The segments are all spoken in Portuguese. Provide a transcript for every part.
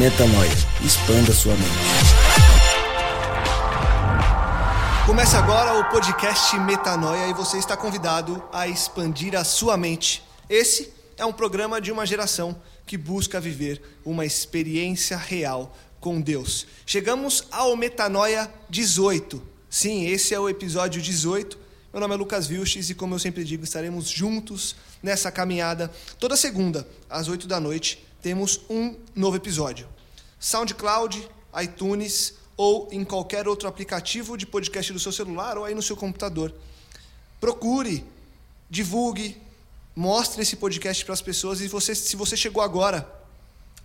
Metanoia. Expanda sua mente. Começa agora o podcast Metanoia e você está convidado a expandir a sua mente. Esse é um programa de uma geração que busca viver uma experiência real com Deus. Chegamos ao Metanoia 18. Sim, esse é o episódio 18. Meu nome é Lucas Vilches e, como eu sempre digo, estaremos juntos nessa caminhada. Toda segunda, às 8 da noite, temos um novo episódio. SoundCloud, iTunes ou em qualquer outro aplicativo de podcast do seu celular ou aí no seu computador. Procure, divulgue, mostre esse podcast para as pessoas e você, se você chegou agora,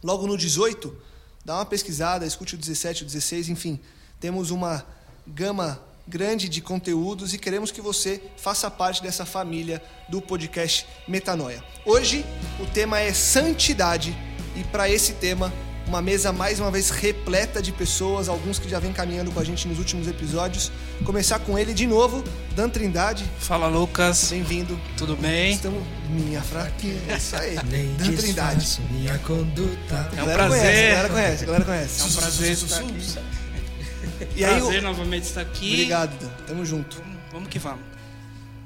logo no 18, dá uma pesquisada, escute o 17, o 16, enfim, temos uma gama grande de conteúdos e queremos que você faça parte dessa família do podcast Metanoia. Hoje o tema é santidade e para esse tema uma mesa mais uma vez repleta de pessoas, alguns que já vêm caminhando com a gente nos últimos episódios. Começar com ele de novo, Dan Trindade. Fala Lucas. Bem-vindo. Tudo bem? Estamos minha fraqueza. É isso aí. Nem Dan Trindade. minha conduta. É um galera prazer. Conhece, a galera conhece, a galera conhece. É um prazer estar aqui. E aí, prazer novamente estar aqui. Obrigado. Tamo junto. Vamos que vamos.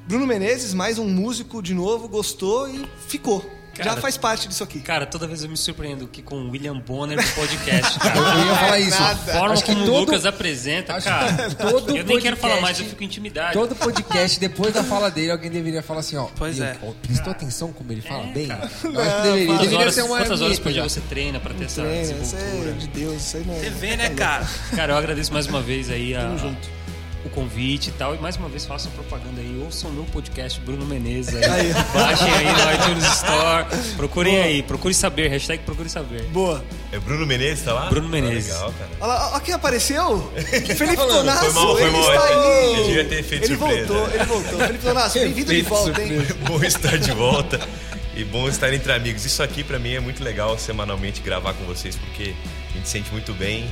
Bruno Menezes, mais um músico de novo, gostou e ficou. Já Cara, faz parte disso aqui. Cara, toda vez eu me surpreendo que com o William Bonner do podcast, Eu, cara. eu ia falar isso. nada. A forma Acho que como o todo- Lucas apresenta, acho cara. todo eu nem quero falar podcast- mais, eu fico intimidado. Todo podcast, depois da fala dele, alguém deveria falar assim, ó. Pois "Meu, é. Prestou atenção como ele fala bem? Eu acho que deveria. Quantas Deveria horas, ser uma quantas horas por dia já. você treina pra ter essa Treina, isso é de Deus, isso aí não é. TV, né, cara? Cara, eu agradeço mais uma vez aí a- Tamo junto. O convite e tal. E mais uma vez façam propaganda aí. Ouçam meu podcast, Bruno Menezes. Aí. Aí. Baixem aí no iTunes Store. Procurem aí, procure saber. Hashtag procure saber. Boa. É Bruno Menezes, tá lá? Bruno Ah, Menezes. legal, cara. Olha lá, olha quem apareceu. Felipe Tonasso, Foi mal, foi ele mal. está aí. Eu devia ter feito ele surpresa. voltou, ele voltou. Felipe Tonasso, bem-vindo de volta, hein? bom estar de volta e bom estar entre amigos. Isso aqui pra mim é muito legal semanalmente gravar com vocês porque a gente se sente muito bem,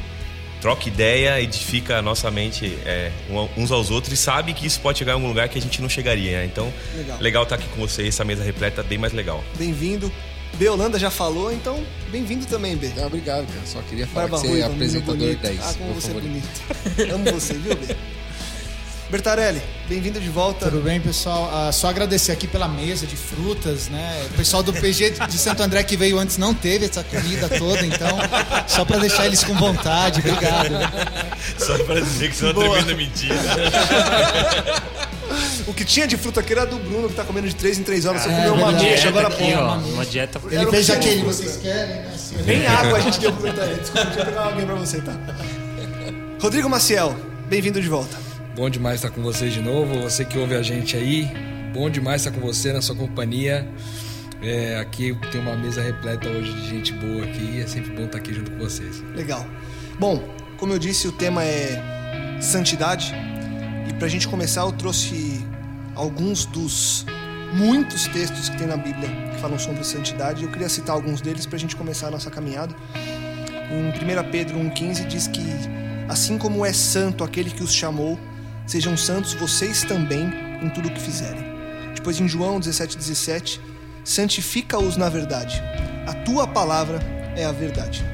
troca ideia, edifica a nossa mente é, uns aos outros e sabe que isso pode chegar em algum lugar que a gente não chegaria. né? Então, Legal. legal estar aqui com vocês, essa mesa repleta bem mais legal. Bem-vindo. B. Holanda já falou, então bem-vindo também, B. Não, obrigado, cara. Só queria falar Barba que você é apresentador bonito. 10. Ah, como você é favorito. bonito. Amo você, viu, B? Bertarelli, bem-vindo de volta. Tudo bem, pessoal? Ah, só agradecer aqui pela mesa de frutas, né? O pessoal do PG de Santo André que veio antes não teve essa comida toda, então só para deixar eles com vontade. Obrigado. Só pra dizer que isso é uma Boa. tremenda mentira. O que tinha de fruta aqui era do Bruno, que tá comendo de 3 em 3 horas. Você É, comeu uma ameixa, agora aqui, pô. ó. Uma dieta. Ele Era o fez aquele, vocês querem, né? Assim, Nem água a gente deu pro Bertarelli. Desculpa, deixa eu pegar alguém pra você, tá? Rodrigo Maciel, bem-vindo de volta. Bom demais estar com vocês de novo. Você que ouve a gente aí, bom demais estar com você na sua companhia. É, aqui tem uma mesa repleta hoje de gente boa aqui. É sempre bom estar aqui junto com vocês. Legal. Bom, como eu disse, o tema é santidade. E pra gente começar, eu trouxe alguns dos muitos textos que tem na Bíblia que falam sobre santidade. Eu queria citar alguns deles pra gente começar a nossa caminhada. Em 1 Pedro 1,15 diz que assim como é santo aquele que os chamou, sejam santos vocês também em tudo o que fizerem. Depois em João 17,17, santifica-os na verdade. A tua palavra é a verdade.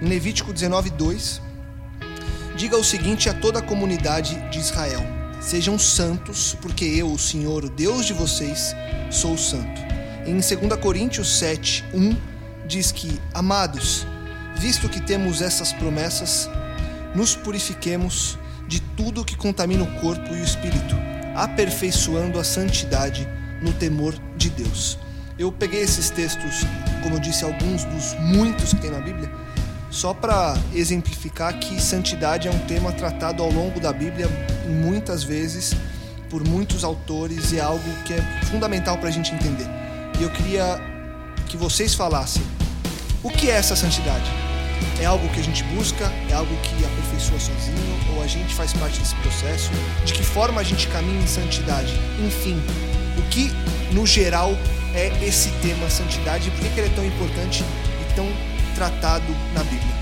Em Levítico 19:2, diga o seguinte a toda a comunidade de Israel: Sejam santos, porque eu, o Senhor, o Deus de vocês, sou santo. Em 2 Coríntios 7:1 diz que: Amados, visto que temos essas promessas, nos purifiquemos de tudo que contamina o corpo e o espírito, aperfeiçoando a santidade no temor de Deus. Eu peguei esses textos, como eu disse, alguns dos muitos que tem na Bíblia, só para exemplificar que santidade é um tema tratado ao longo da Bíblia muitas vezes por muitos autores e é algo que é fundamental para a gente entender. E eu queria que vocês falassem o que é essa santidade. É algo que a gente busca? É algo que aperfeiçoa sozinho? Ou a gente faz parte desse processo? De que forma a gente caminha em santidade? Enfim, o que no geral é esse tema santidade e por que ele é tão importante e tão tratado na Bíblia?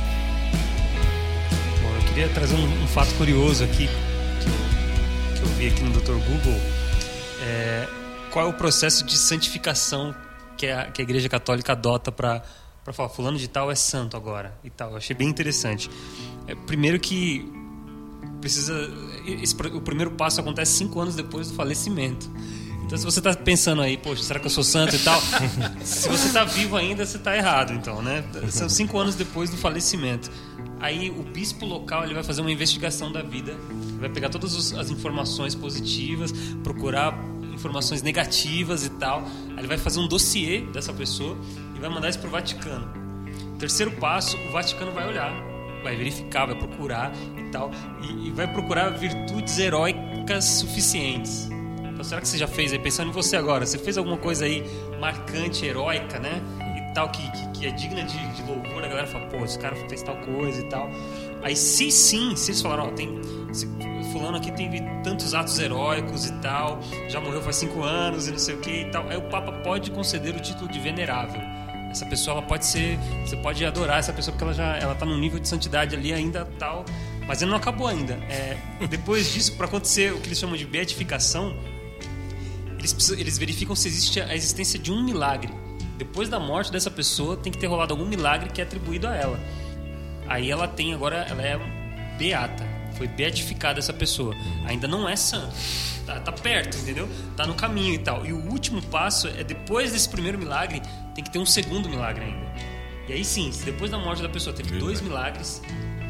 Bom, eu queria trazer um, um fato curioso aqui que eu, vi aqui no Dr. Google. É, qual é o processo de santificação que a, que a Igreja Católica adota para para falar fulano de tal é santo agora e tal. Eu achei bem interessante. É, primeiro que precisa esse, o primeiro passo acontece cinco anos depois do falecimento. Então, se você está pensando aí, poxa, será que eu sou santo e tal? se você está vivo ainda, você está errado, então, né? São cinco anos depois do falecimento. Aí o bispo local ele vai fazer uma investigação da vida, vai pegar todas as informações positivas, procurar informações negativas e tal. Aí ele vai fazer um dossiê dessa pessoa e vai mandar isso para o Vaticano. Terceiro passo, o Vaticano vai olhar, vai verificar, vai procurar e tal, e, e vai procurar virtudes heróicas suficientes. Então, será que você já fez aí, pensando em você agora, você fez alguma coisa aí marcante, heróica, né? E tal, que, que, que é digna de, de louvor, a galera fala, pô, esse cara fez tal coisa e tal. Aí, se sim, se eles falaram, ó, tem. esse fulano aqui teve tantos atos heróicos e tal, já morreu faz cinco anos e não sei o que e tal. Aí o Papa pode conceder o título de venerável. Essa pessoa ela pode ser, você pode adorar essa pessoa porque ela já ela tá num nível de santidade ali ainda tal, mas ele não acabou ainda. É, depois disso, para acontecer o que eles chamam de beatificação, eles, eles verificam se existe a existência de um milagre. Depois da morte dessa pessoa, tem que ter rolado algum milagre que é atribuído a ela. Aí ela tem agora, ela é beata. Foi beatificada essa pessoa. Ainda não é santa. Tá, tá perto, entendeu? Tá no caminho e tal. E o último passo é depois desse primeiro milagre, tem que ter um segundo milagre ainda. E aí sim, se depois da morte da pessoa teve dois milagres,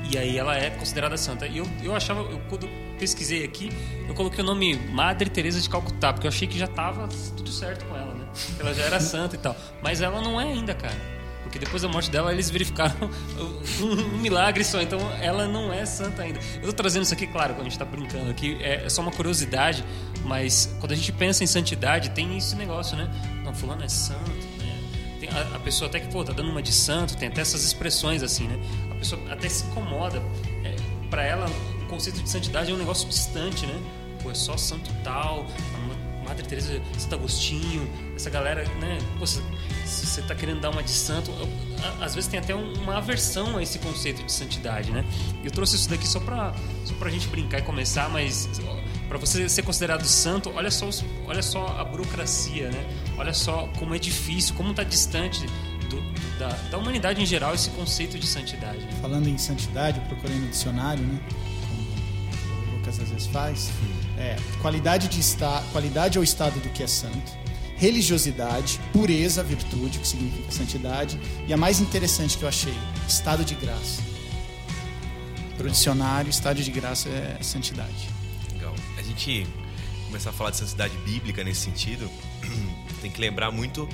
e aí ela é considerada santa. E eu, eu achava, eu, quando eu pesquisei aqui, eu coloquei o nome Madre Teresa de Calcutá, porque eu achei que já tava tudo certo com ela, né? Ela já era santa e tal. Mas ela não é ainda, cara. Porque depois da morte dela, eles verificaram um, milagre só. Então, ela não é santa ainda. Eu tô trazendo isso aqui, claro, quando a gente tá brincando aqui, é, é só uma curiosidade, mas quando a gente pensa em santidade, tem esse negócio, né? Não, fulano é santo, né? A, a pessoa até que, pô, tá dando uma de santo, tem até essas expressões assim, né? A pessoa até se incomoda. É, para ela, o conceito de santidade é um negócio distante, né? Pô, é só santo tal, Madre Teresa, Santo Agostinho, essa galera, né? Pô, se você tá querendo dar uma de santo, a- às vezes tem até um- uma aversão a esse conceito de santidade, né? Eu trouxe isso daqui só pra, só pra gente brincar e começar, mas para você ser considerado santo, olha só, os- olha só a burocracia, né? Olha só como é difícil, como tá distante do- da, da humanidade em geral esse conceito de santidade. né? Falando em santidade, eu procurei no dicionário, né? Como o Lucas às vezes faz. É, qualidade, de esta, qualidade ou estado do que é santo. Religiosidade, pureza, virtude, que significa santidade. E a mais interessante que eu achei, estado de graça. Para o dicionário, estado de graça é santidade. Legal. A gente começar a falar de santidade bíblica nesse sentido, tem que lembrar muito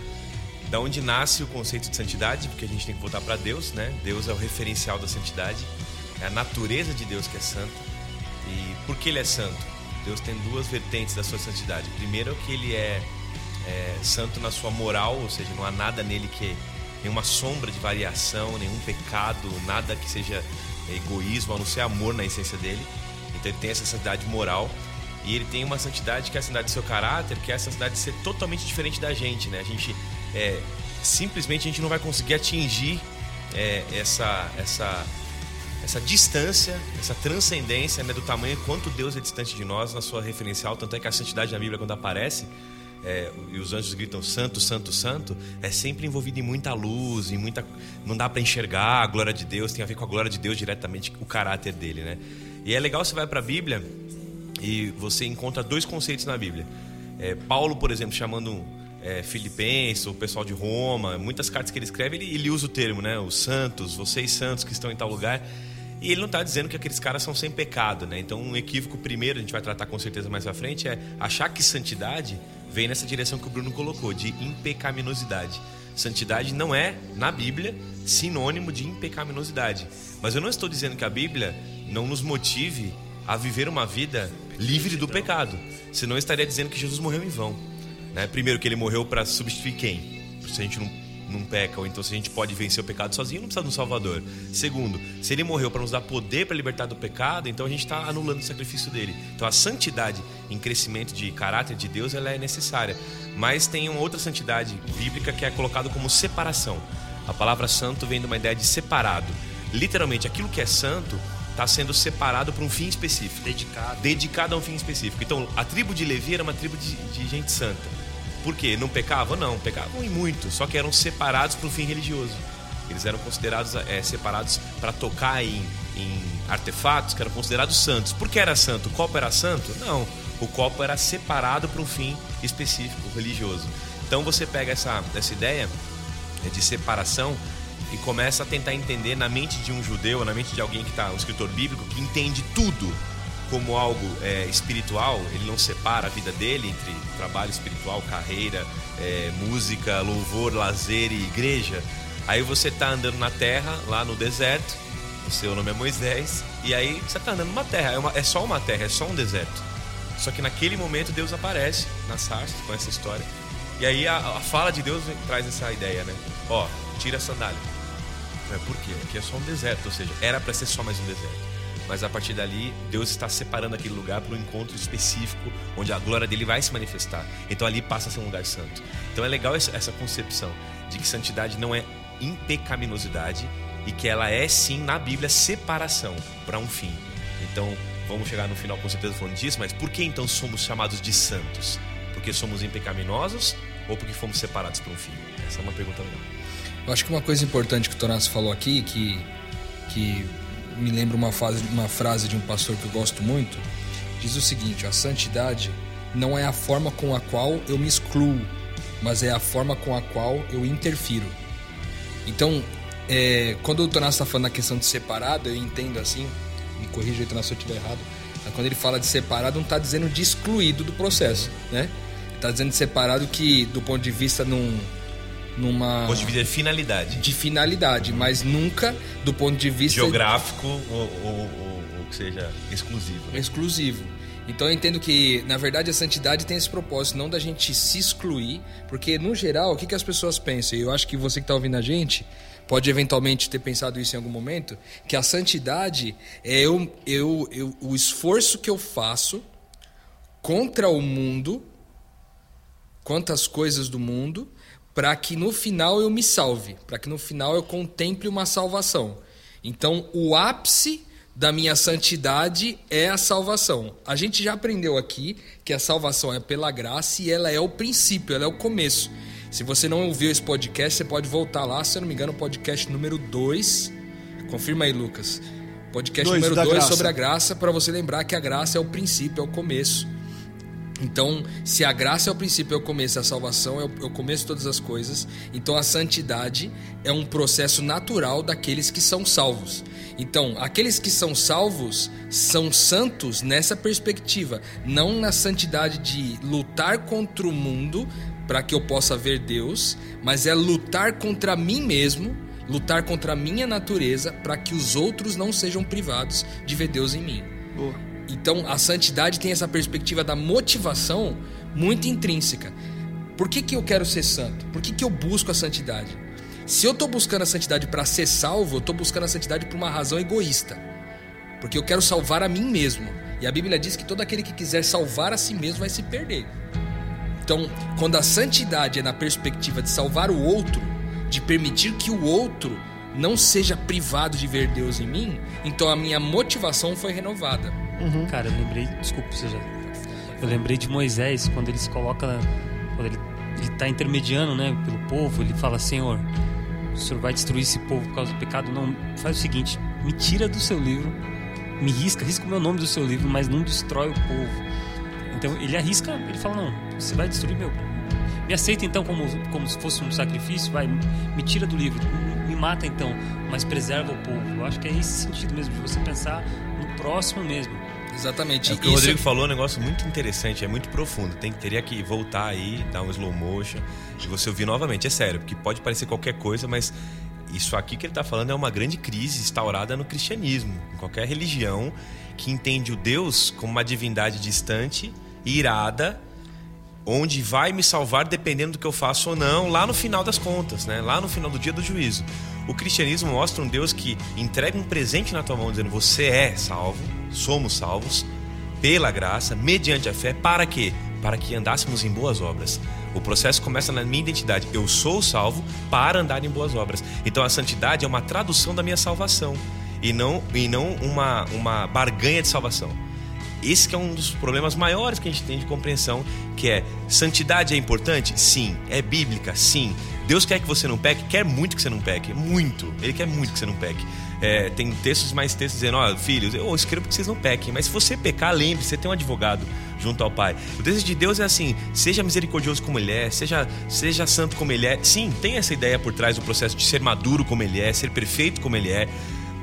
da onde nasce o conceito de santidade, porque a gente tem que voltar para Deus, né? Deus é o referencial da santidade, é a natureza de Deus que é santa. E por que ele é santo? Deus tem duas vertentes da sua santidade. Primeiro que ele é, é santo na sua moral, ou seja, não há nada nele que nenhuma sombra de variação, nenhum pecado, nada que seja egoísmo, a não ser amor na essência dele. Então ele tem essa santidade moral e ele tem uma santidade que é a santidade do seu caráter, que é a santidade de ser totalmente diferente da gente, né? A gente é, simplesmente a gente não vai conseguir atingir é, essa essa essa distância, essa transcendência né, do tamanho quanto Deus é distante de nós na sua referencial, tanto é que a santidade na Bíblia quando aparece é, e os anjos gritam santo, santo, santo, é sempre envolvido em muita luz, em muita não dá para enxergar a glória de Deus, tem a ver com a glória de Deus diretamente, o caráter dele, né? E é legal você vai para a Bíblia e você encontra dois conceitos na Bíblia. É, Paulo, por exemplo, chamando é, Filipenses, o pessoal de Roma, muitas cartas que ele escreve, ele, ele usa o termo, né? Os santos, vocês santos que estão em tal lugar. E ele não está dizendo que aqueles caras são sem pecado, né? Então, um equívoco primeiro, a gente vai tratar com certeza mais à frente, é achar que santidade vem nessa direção que o Bruno colocou, de impecaminosidade. Santidade não é, na Bíblia, sinônimo de impecaminosidade. Mas eu não estou dizendo que a Bíblia não nos motive a viver uma vida livre do pecado. Senão eu estaria dizendo que Jesus morreu em vão. Né? Primeiro, que ele morreu para substituir quem? Se a gente não, não peca, ou então se a gente pode vencer o pecado sozinho, não precisa de um Salvador. Segundo, se ele morreu para nos dar poder para libertar do pecado, então a gente está anulando o sacrifício dele. Então a santidade em crescimento de caráter de Deus ela é necessária. Mas tem uma outra santidade bíblica que é colocada como separação. A palavra santo vem de uma ideia de separado. Literalmente, aquilo que é santo está sendo separado para um fim específico. Dedicado. Dedicado a um fim específico. Então, a tribo de Levi era uma tribo de, de gente santa. Por quê? Não pecavam? Não, pecavam e muito, só que eram separados para um fim religioso. Eles eram considerados é, separados para tocar em, em artefatos que eram considerados santos. Por que era santo? O copo era santo? Não. O copo era separado para um fim específico, religioso. Então você pega essa, essa ideia é, de separação e começa a tentar entender na mente de um judeu, na mente de alguém que está, um escritor bíblico, que entende tudo como algo é, espiritual, ele não separa a vida dele entre trabalho espiritual, carreira, é, música, louvor, lazer e igreja. Aí você está andando na terra, lá no deserto, o seu nome é Moisés, e aí você está andando numa terra, é, uma, é só uma terra, é só um deserto. Só que naquele momento Deus aparece na sarça, com essa história. E aí a, a fala de Deus traz essa ideia, né? Ó, tira a sandália. É, por quê? Aqui é só um deserto, ou seja, era para ser só mais um deserto. Mas a partir dali, Deus está separando aquele lugar para um encontro específico, onde a glória dele vai se manifestar. Então ali passa a ser um lugar santo. Então é legal essa, concepção de que santidade não é impecaminosidade e que ela é sim, na Bíblia, separação para um fim. Então vamos chegar no final com certeza falando disso, mas por que então somos chamados de santos? Porque somos impecaminosos ou porque fomos separados para um fim? Essa é uma pergunta legal. Eu acho que uma coisa importante que o Tonasso falou aqui, que, que me lembra uma, fase, uma frase de um pastor que eu gosto muito, diz o seguinte: a santidade não é a forma com a qual eu me excluo, mas é a forma com a qual eu interfiro. Então, é, quando o Tonasso está falando na questão de separado, eu entendo assim, me corrija Tonasso, se eu estiver errado, quando ele fala de separado, não está dizendo de excluído do processo, né? Está dizendo de separado que, do ponto de vista num, numa Ponto de vista de finalidade. de finalidade, mas nunca do ponto de vista Geográfico ou, ou, ou- ou que seja exclusivo. né? exclusivo. Então eu entendo que, na verdade, a santidade tem esse propósito, não da gente se excluir, porque no geral, o que, que as pessoas pensam? E eu acho que você que está ouvindo a gente pode eventualmente ter pensado isso em algum momento, que a santidade é eu, eu, eu, o esforço que eu faço contra o mundo, contra as coisas do mundo, para que no final eu me salve, para que no final eu contemple uma salvação. Então, o ápice da minha santidade é a salvação. A gente já aprendeu aqui que a salvação é pela graça e ela é o princípio, ela é o começo. Se você não ouviu esse podcast, você pode voltar lá, se eu não me engano, podcast número 2. Confirma aí, Lucas. Podcast Dois, número da 2 graça. sobre a graça, para você lembrar que a graça é o princípio, é o começo. Então, se a graça é o princípio, é o começo, a salvação é é o começo de todas as coisas, então a santidade é um processo natural daqueles que são salvos. Então, aqueles que são salvos são santos nessa perspectiva, não na santidade de lutar contra o mundo para que eu possa ver Deus, mas é lutar contra mim mesmo, lutar contra a minha natureza para que os outros não sejam privados de ver Deus em mim. Boa. Então, a santidade tem essa perspectiva da motivação muito intrínseca. Por que, que eu quero ser santo? Por que, que eu busco a santidade? Se eu estou buscando a santidade para ser salvo, eu estou buscando a santidade por uma razão egoísta. Porque eu quero salvar a mim mesmo. E a Bíblia diz que todo aquele que quiser salvar a si mesmo vai se perder. Então, quando a santidade é na perspectiva de salvar o outro, de permitir que o outro não seja privado de ver Deus em mim, então a minha motivação foi renovada. Cara, eu lembrei. Desculpa, você já. Eu lembrei de Moisés, quando ele se coloca. Quando ele, ele tá intermediando, né, pelo povo, ele fala: Senhor, o senhor vai destruir esse povo por causa do pecado? Não. Faz o seguinte: me tira do seu livro, me risca, risca o meu nome do seu livro, mas não destrói o povo. Então ele arrisca, ele fala: Não, você vai destruir meu. Me aceita então como, como se fosse um sacrifício, vai, me tira do livro, me mata então, mas preserva o povo. Eu acho que é esse sentido mesmo, de você pensar no próximo mesmo. Exatamente. É o que o Rodrigo falou é um negócio muito interessante, é muito profundo. Tem, teria que voltar aí, dar um slow motion e você ouvir novamente. É sério, porque pode parecer qualquer coisa, mas isso aqui que ele está falando é uma grande crise instaurada no cristianismo, em qualquer religião que entende o Deus como uma divindade distante, irada, onde vai me salvar dependendo do que eu faço ou não, lá no final das contas, né? lá no final do dia do juízo. O cristianismo mostra um Deus que entrega um presente na tua mão, dizendo: Você é salvo, somos salvos, pela graça, mediante a fé, para quê? Para que andássemos em boas obras. O processo começa na minha identidade. Eu sou salvo para andar em boas obras. Então a santidade é uma tradução da minha salvação e não, e não uma, uma barganha de salvação. Esse é um dos problemas maiores que a gente tem de compreensão, que é santidade é importante? Sim. É bíblica? Sim. Deus quer que você não peque? Quer muito que você não peque. Muito. Ele quer muito que você não peque. É, tem textos mais textos dizendo, ó, oh, filhos, eu escrevo que vocês não pequem, mas se você pecar, lembre, você tem um advogado junto ao Pai. O desejo de Deus é assim, seja misericordioso como Ele é, seja, seja santo como Ele é. Sim, tem essa ideia por trás do processo de ser maduro como Ele é, ser perfeito como Ele é,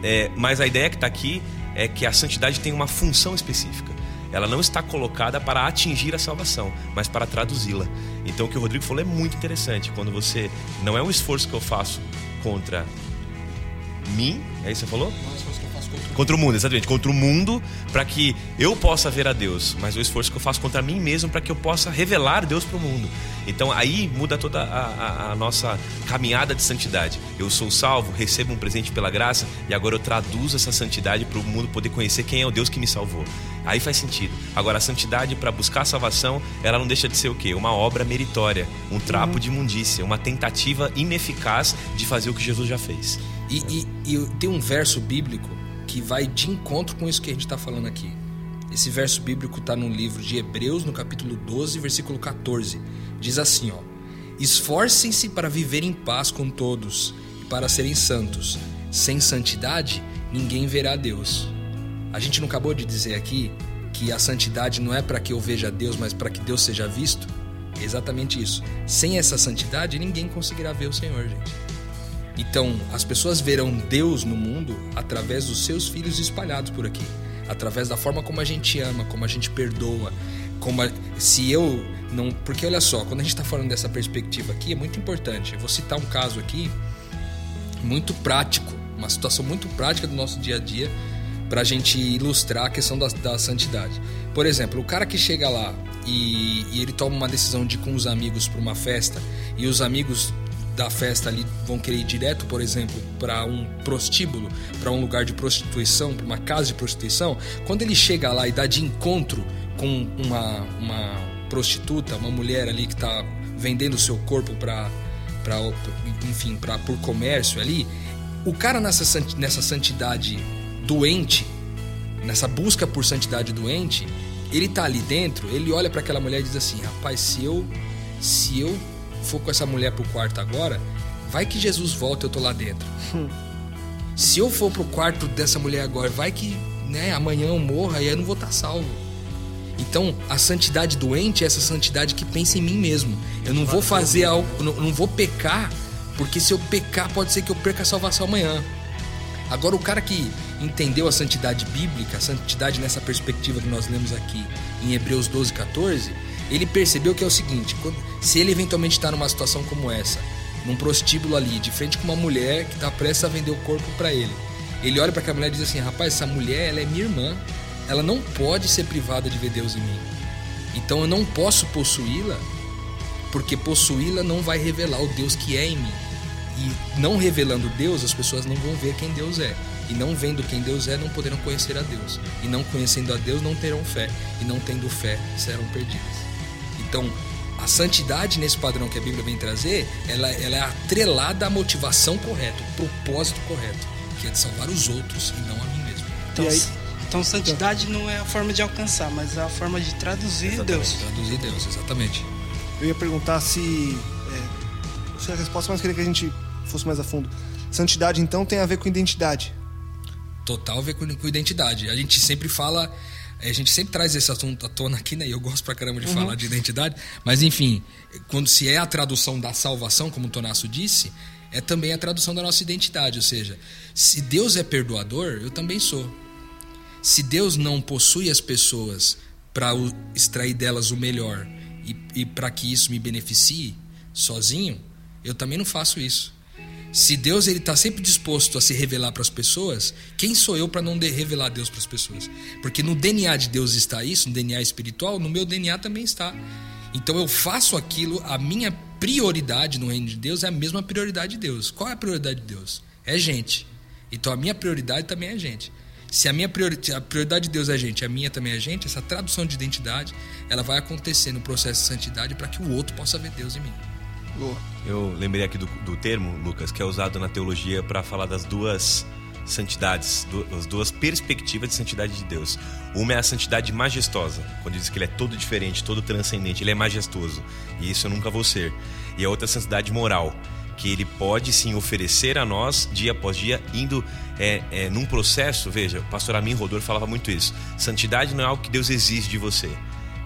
é mas a ideia que está aqui é que a santidade tem uma função específica. Ela não está colocada para atingir a salvação, mas para traduzi-la. Então o que o Rodrigo falou é muito interessante. Quando você. Não é um esforço que eu faço contra mim, é isso que você falou? Não é um esforço contra o mundo, exatamente. Contra o mundo, para que eu possa ver a Deus. Mas o esforço que eu faço contra mim mesmo, para que eu possa revelar Deus para o mundo. Então aí muda toda a, a, a, nossa caminhada de santidade. Eu sou salvo, recebo um presente pela graça e agora eu traduzo essa santidade para o mundo poder conhecer quem é o Deus que me salvou. Aí faz sentido. Agora a santidade para buscar a salvação, ela não deixa de ser o quê? Uma obra meritória, um trapo de imundícia, uma tentativa ineficaz de fazer o que Jesus já fez. E, e, e tem um verso bíblico que vai de encontro com isso que a gente está falando aqui. Esse verso bíblico está no livro de Hebreus, no capítulo 12, versículo 14. Diz assim, ó: Esforcem-se para viver em paz com todos e para serem santos. Sem santidade, ninguém verá Deus. A gente não acabou de dizer aqui que a santidade não é para que eu veja Deus, mas para que Deus seja visto? É exatamente isso. Sem essa santidade, ninguém conseguirá ver o Senhor, gente. Então, as pessoas verão Deus no mundo através dos seus filhos espalhados por aqui, através da forma como a gente ama, como a gente perdoa, como a, se eu não, porque olha só, quando a gente está falando dessa perspectiva aqui é muito importante. Eu vou citar um caso aqui muito prático, uma situação muito prática do nosso dia a dia para a gente ilustrar a questão da, da, santidade. Por exemplo, o cara que chega lá e, e ele toma uma decisão de ir com os amigos para uma festa e os amigos da festa ali vão querer ir direto, por exemplo, para um prostíbulo, para um lugar de prostituição, para uma casa de prostituição, quando ele chega lá e dá de encontro com uma, uma prostituta, uma mulher ali que está vendendo o seu corpo para para enfim, para por comércio ali, o cara nessa nessa santidade doente, nessa busca por santidade doente, ele tá ali dentro, ele olha para aquela mulher e diz assim: "Rapaz, se eu se eu for com essa mulher pro quarto agora, vai que Jesus volta, eu tô lá dentro. Se eu for pro quarto dessa mulher agora, vai que, né, amanhã eu morra e eu não vou estar tá salvo. Então, a santidade doente é essa santidade que pensa em mim mesmo. Eu não vou fazer algo, não, não vou pecar, porque se eu pecar pode ser que eu perca a salvação amanhã. Agora, o cara que entendeu a santidade bíblica, a santidade nessa perspectiva que nós lemos aqui em Hebreus 12, 14, ele percebeu que é o seguinte: se ele eventualmente está numa situação como essa, num prostíbulo ali, de frente com uma mulher que está prestes a vender o corpo para ele, ele olha para aquela mulher e diz assim: rapaz, essa mulher ela é minha irmã, ela não pode ser privada de ver Deus em mim. Então eu não posso possuí-la, porque possuí-la não vai revelar o Deus que é em mim. E não revelando Deus, as pessoas não vão ver quem Deus é. E não vendo quem Deus é, não poderão conhecer a Deus. E não conhecendo a Deus, não terão fé. E não tendo fé, serão perdidas. Então, a santidade nesse padrão que a Bíblia vem trazer, ela, ela é atrelada à motivação correta, o propósito correto, que é de salvar os outros e não a mim mesmo. Então, então santidade não é a forma de alcançar, mas é a forma de traduzir exatamente, Deus. Traduzir Deus, exatamente. Eu ia perguntar se. É, não sei a resposta, mas queria que a gente fosse mais a fundo. Santidade, então, tem a ver com identidade. Total a ver com, com identidade. A gente sempre fala a gente sempre traz esse assunto à tona aqui, né? E eu gosto pra caramba de uhum. falar de identidade. Mas, enfim, quando se é a tradução da salvação, como o Tonasso disse, é também a tradução da nossa identidade. Ou seja, se Deus é perdoador, eu também sou. Se Deus não possui as pessoas para extrair delas o melhor e, e para que isso me beneficie sozinho, eu também não faço isso. Se Deus ele está sempre disposto a se revelar para as pessoas, quem sou eu para não revelar Deus para as pessoas? Porque no DNA de Deus está isso, no DNA espiritual, no meu DNA também está. Então eu faço aquilo, a minha prioridade no reino de Deus é a mesma prioridade de Deus. Qual é a prioridade de Deus? É gente. Então a minha prioridade também é gente. Se a minha priori- a prioridade de Deus é gente, a minha também é gente, essa tradução de identidade, ela vai acontecer no processo de santidade para que o outro possa ver Deus em mim. Eu lembrei aqui do, do termo, Lucas, que é usado na teologia para falar das duas santidades, as duas perspectivas de santidade de Deus. Uma é a santidade majestosa, quando diz que ele é todo diferente, todo transcendente, ele é majestoso, e isso eu nunca vou ser. E a outra é a santidade moral, que ele pode sim oferecer a nós dia após dia, indo é, é, num processo. Veja, o pastor Amin Rodor falava muito isso: santidade não é algo que Deus exige de você,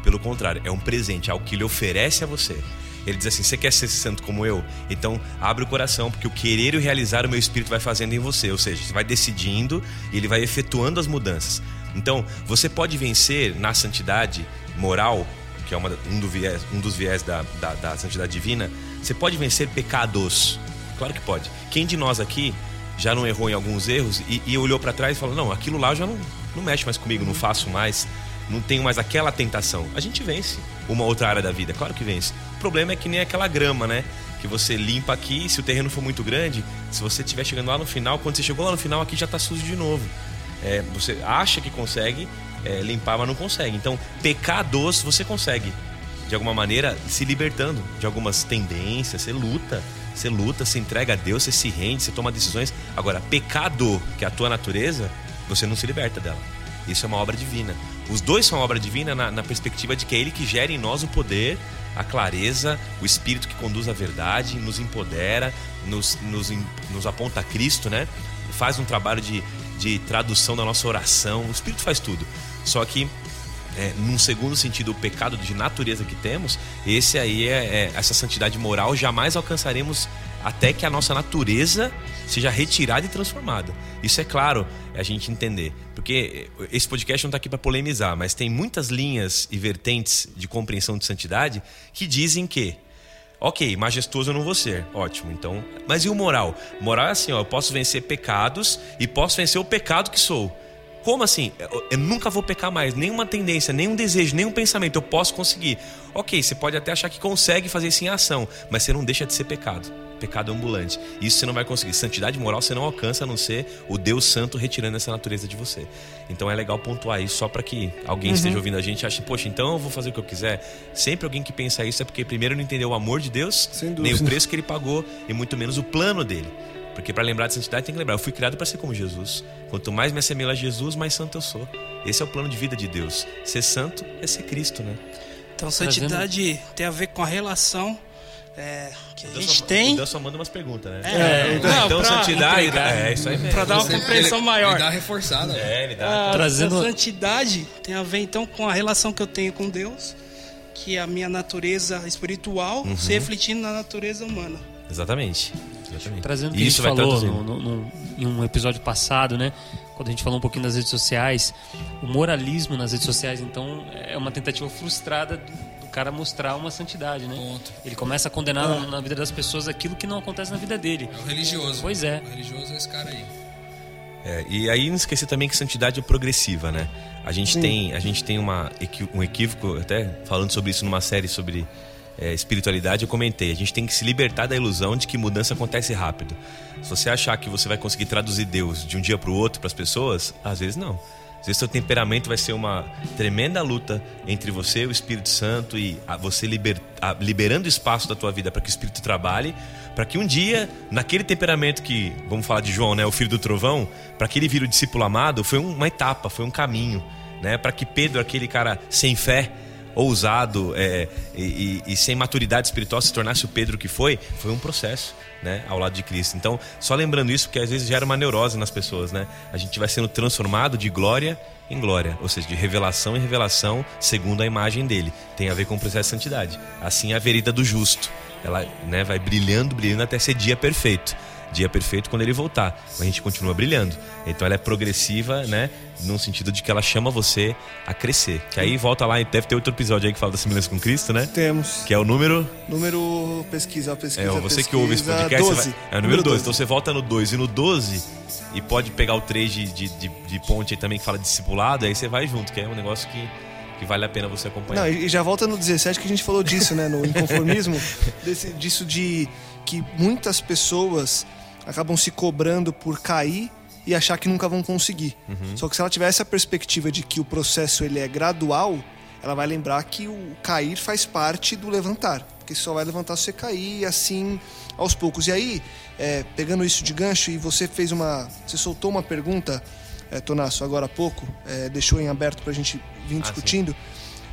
pelo contrário, é um presente, é algo que ele oferece a você. Ele diz assim: Você quer ser santo como eu? Então abre o coração, porque o querer e o realizar o meu espírito vai fazendo em você. Ou seja, você vai decidindo e ele vai efetuando as mudanças. Então, você pode vencer na santidade moral, que é uma, um, do viés, um dos viés da, da, da santidade divina. Você pode vencer pecados. Claro que pode. Quem de nós aqui já não errou em alguns erros e, e olhou para trás e falou: Não, aquilo lá já não, não mexe mais comigo, não faço mais não tenho mais aquela tentação. A gente vence uma outra área da vida, claro que vence. O problema é que nem aquela grama, né? Que você limpa aqui, se o terreno for muito grande, se você estiver chegando lá no final, quando você chegou lá no final, aqui já está sujo de novo. É, você acha que consegue é, limpar, mas não consegue. Então, pecados você consegue, de alguma maneira, se libertando de algumas tendências, você luta. Você luta, se entrega a Deus, você se rende, você toma decisões. Agora, pecado, que é a tua natureza, você não se liberta dela. Isso é uma obra divina. Os dois são obra divina na, na, perspectiva de que é Ele que gera em nós o poder, a clareza, o Espírito que conduz a verdade, nos empodera, nos, nos, nos aponta a Cristo, né? Faz um trabalho de, de tradução da nossa oração. O Espírito faz tudo. Só que, é, num segundo sentido, o pecado de natureza que temos, esse aí é, é essa santidade moral, jamais alcançaremos até que a nossa natureza seja retirada e transformada. Isso é claro, é a gente entender. Porque esse podcast não está aqui para polemizar, mas tem muitas linhas e vertentes de compreensão de santidade que dizem que, ok, majestoso eu não vou ser, ótimo, então. Mas e o moral? Moral é assim, ó, eu posso vencer pecados e posso vencer o pecado que sou. Como assim? Eu, eu nunca vou pecar mais, nenhuma tendência, nenhum desejo, nenhum pensamento, eu posso conseguir. Ok, você pode até achar que consegue fazer isso em ação, mas você não deixa de ser pecado pecado ambulante. Isso você não vai conseguir. Santidade moral você não alcança a não ser o Deus Santo retirando essa natureza de você. Então é legal pontuar isso só para que alguém uhum. esteja ouvindo a gente e ache, poxa, então eu vou fazer o que eu quiser. Sempre alguém que pensa isso é porque primeiro não entendeu o amor de Deus, nem o preço que ele pagou e muito menos o plano dele. Porque para lembrar de santidade tem que lembrar, eu fui criado para ser como Jesus. Quanto mais me assemelho a Jesus, mais santo eu sou. Esse é o plano de vida de Deus. Ser santo é ser Cristo, né? Então santidade tem a ver com a relação é, que a gente só, tem. O Dan só manda umas perguntas, né? É, então, não, então pra santidade. entregar, É, isso aí mesmo. Pra dar uma compreensão ele- maior. Ele dá reforçada. né? É, ele dá. A, Trazendo- a santidade tem a ver então com a relação que eu tenho com Deus, que é a minha natureza espiritual Uhum. se refletindo na natureza humana. Exatamente. Exatamente. Trazendo o que isso a gente falou no, no- no- em um episódio passado, né? Quando a gente falou um pouquinho das redes sociais, o moralismo nas redes sociais, então, é uma tentativa frustrada do cara mostrar uma santidade, né? Ponto. Ele começa a condenar na, na vida das pessoas aquilo que não acontece na vida dele. É o religioso. Pois é. O religioso é esse cara aí. É, e aí não esquecer também que santidade é progressiva, né? A gente tem, a gente tem uma, um equívoco, até falando sobre isso numa série sobre é, espiritualidade, eu comentei. A gente tem que se libertar da ilusão de que mudança acontece rápido. Se você achar que você vai conseguir traduzir Deus de um dia para o outro para as pessoas, às vezes não. Às seu temperamento vai ser uma tremenda luta entre você e o Espírito Santo e você liber- liberando espaço da tua vida para que o Espírito trabalhe, para que um dia, naquele temperamento que, vamos falar de João, né, o filho do trovão, para que ele vire o discípulo amado, foi um- uma etapa, foi um caminho, né, para que Pedro, aquele cara sem fé, ousado é, e, e- sem maturidade espiritual se tornasse o Pedro que foi, foi um processo, né, ao lado de Cristo. Então, só lembrando isso, porque às vezes gera uma neurose nas pessoas, né? A gente vai sendo transformado de glória em glória, ou seja, de revelação em revelação, segundo a imagem dele. Tem a ver com o processo de santidade. Assim é a vereda do justo. ela né, vai brilhando, brilhando até ser dia perfeito. Dia perfeito quando ele voltar. Mas a gente continua brilhando. Então ela é progressiva, né? No sentido de que ela chama você a crescer. Que aí volta lá, e deve ter outro episódio aí que fala da semelhança com Cristo, né? Temos. Que é o número. Número pesquisa, pesquisa. É, você pesquisa, que ouve esse podcast. você 12. vai- é o número 12. Então você volta no 2 e no 12. E pode pegar o 3 de, de, de, de ponte aí também que fala discipulado. Aí você vai junto, que é um negócio que, que vale a pena você acompanhar. Não, e e já volta no 17 que a gente falou disso, né? No inconformismo. desse- disso de que muitas pessoas acabam se cobrando por cair e achar que nunca vão conseguir. Só que se ela tiver essa perspectiva de que o processo ele é gradual, ela vai lembrar que o cair faz parte do levantar. Porque só vai levantar se você cair e assim aos poucos. E aí, é, pegando isso de gancho, e você fez uma. Você soltou uma pergunta, é, Tonasso, agora há pouco, é, deixou em aberto pra gente vir discutindo.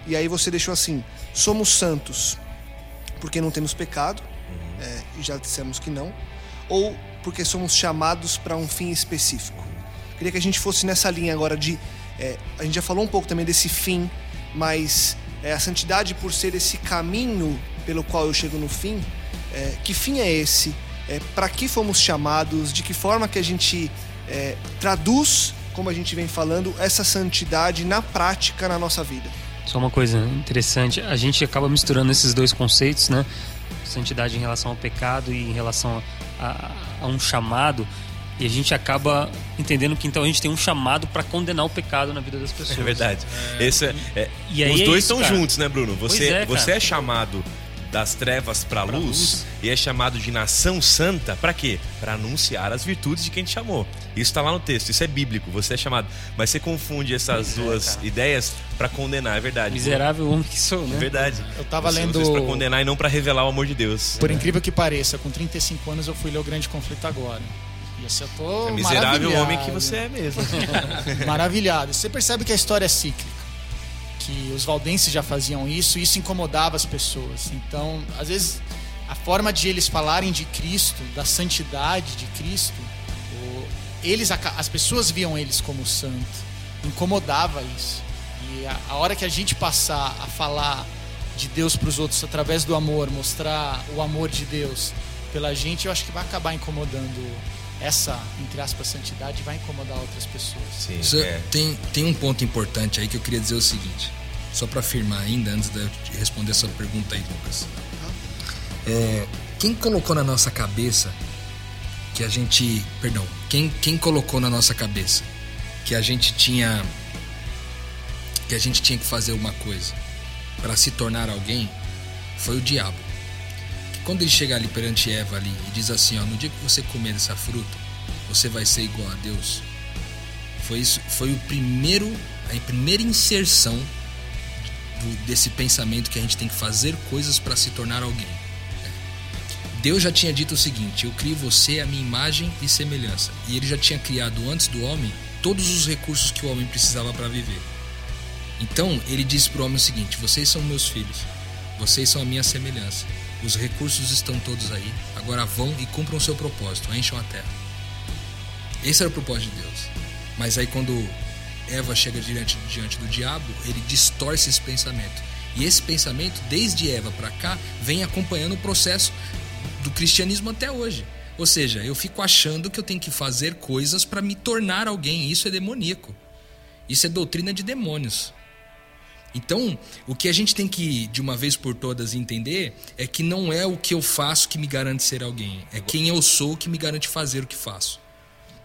E aí você deixou assim: somos santos porque não temos pecado, é, e já dissemos que não, ou porque somos chamados para um fim específico. Queria que a gente fosse nessa linha agora de. é, a gente já falou um pouco também desse fim, mas é, a santidade, por ser esse caminho pelo qual eu chego no fim, é, que fim é esse? É, para que fomos chamados? De que forma que a gente é, traduz, como a gente vem falando, essa santidade na prática na nossa vida? Só uma coisa interessante, a gente acaba misturando esses dois conceitos, né? Santidade em relação ao pecado e em relação a, a um chamado. E a gente acaba entendendo que então a gente tem um chamado para condenar o pecado na vida das pessoas. É verdade. Esse é- é- E aí os é dois isso, estão cara. juntos, né, Bruno? Você, Pois é, você cara. é chamado das trevas para a Pra luz, luz. e é chamado de nação santa para quê? Para anunciar as virtudes de quem te chamou. Isso está lá no texto, isso é bíblico, você é chamado. Mas você confunde essas duas ideias para condenar, é verdade. Miserável homem que sou, É né? verdade. Eu tava você lendo- para condenar e não para revelar o amor de Deus. Por incrível que pareça, com 35 anos eu fui ler o Grande Conflito agora. E assim, eu tô É miserável homem que você é mesmo. Maravilhado. Você percebe que a história é cíclica. Que os valdenses já faziam isso e isso incomodava as pessoas. Então, às vezes, a forma de eles falarem de Cristo, da santidade de Cristo, eles, as pessoas viam eles como santo. Incomodava isso. E a, a hora que a gente passar a falar de Deus para os outros através do amor, mostrar o amor de Deus pela gente, eu acho que vai acabar incomodando essa, entre aspas, santidade e vai incomodar outras pessoas. Sim, é. tem, tem um ponto importante aí que eu queria dizer o seguinte, só para afirmar ainda, antes de eu responder essa pergunta aí, Lucas. É, quem colocou na nossa cabeça que a gente. Perdão, quem, quem colocou na nossa cabeça que a gente tinha. que a gente tinha que fazer uma coisa para se tornar alguém foi o diabo. Que quando ele chega ali perante Eva ali e diz assim, ó, no dia que você comer dessa fruta, você vai ser igual a Deus. Foi isso, foi o primeiro, a primeira inserção desse pensamento que a gente tem que fazer coisas para se tornar alguém. Deus já tinha dito o seguinte: Eu crio você à minha imagem e semelhança. E ele já tinha criado antes do homem todos os recursos que o homem precisava para viver. Então ele disse para o homem o seguinte: Vocês são meus filhos, vocês são a minha semelhança. Os recursos estão todos aí. Agora vão e cumpram o seu propósito, encham a terra. Esse era o propósito de Deus. Mas aí quando Eva chega diante, diante do diabo, ele distorce esse pensamento. E esse pensamento, desde Eva para cá, vem acompanhando o processo do cristianismo até hoje. Ou seja, eu fico achando que eu tenho que fazer coisas para me tornar alguém. Isso é demoníaco. Isso é doutrina de demônios. Então, o que a gente tem que, de uma vez por todas, entender é que não é o que eu faço que me garante ser alguém. É quem eu sou que me garante fazer o que faço.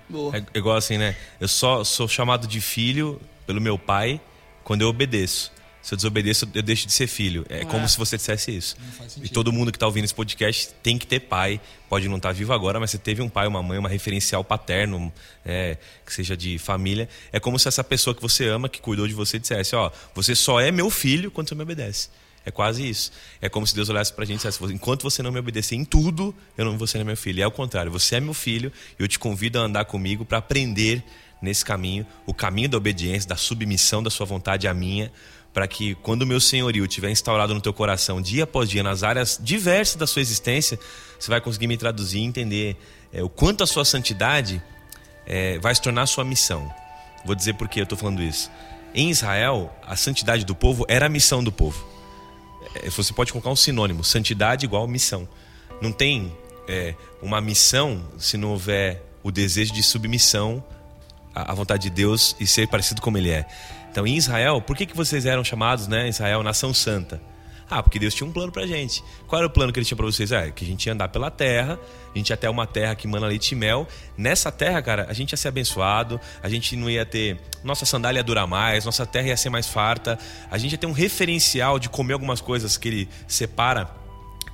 Boa. É igual assim, né? Eu só sou chamado de filho pelo meu pai quando eu obedeço. Se eu desobedeço, eu deixo de ser filho. É como se você dissesse isso. E todo mundo que está ouvindo esse podcast tem que ter pai. Pode não estar vivo agora, mas você teve um pai, uma mãe, uma referencial paterno, é, que seja de família. É como se essa pessoa que você ama, que cuidou de você, dissesse: Ó, você só é meu filho quando você me obedece. É quase isso. É como se Deus olhasse pra gente e dissesse: enquanto você não me obedecer em tudo, eu não você não é meu filho. É o contrário, você é meu filho e eu te convido a andar comigo para aprender nesse caminho, o caminho da obediência, da submissão da sua vontade à minha, para que quando o meu senhorio estiver instaurado no teu coração dia após dia, nas áreas diversas da sua existência, você vai conseguir me traduzir e entender é, o quanto a sua santidade é, vai se tornar a sua missão. Vou dizer por que eu estou falando isso. Em Israel, a santidade do povo era a missão do povo você pode colocar um sinônimo: santidade igual missão. Não tem é, uma missão se não houver o desejo de submissão à à vontade de Deus e ser parecido como Ele é. Então, em Israel, por que, que vocês eram chamados, né, Israel, nação santa? Ah, porque Deus tinha um plano pra gente. Qual era o plano que ele tinha pra vocês? É, que a gente ia andar pela terra, a gente ia até uma terra que mana leite e mel. Nessa terra, cara, a gente ia ser abençoado, a gente não ia ter. Nossa sandália ia durar mais, nossa terra ia ser mais farta, a gente ia ter um referencial de comer algumas coisas que ele separa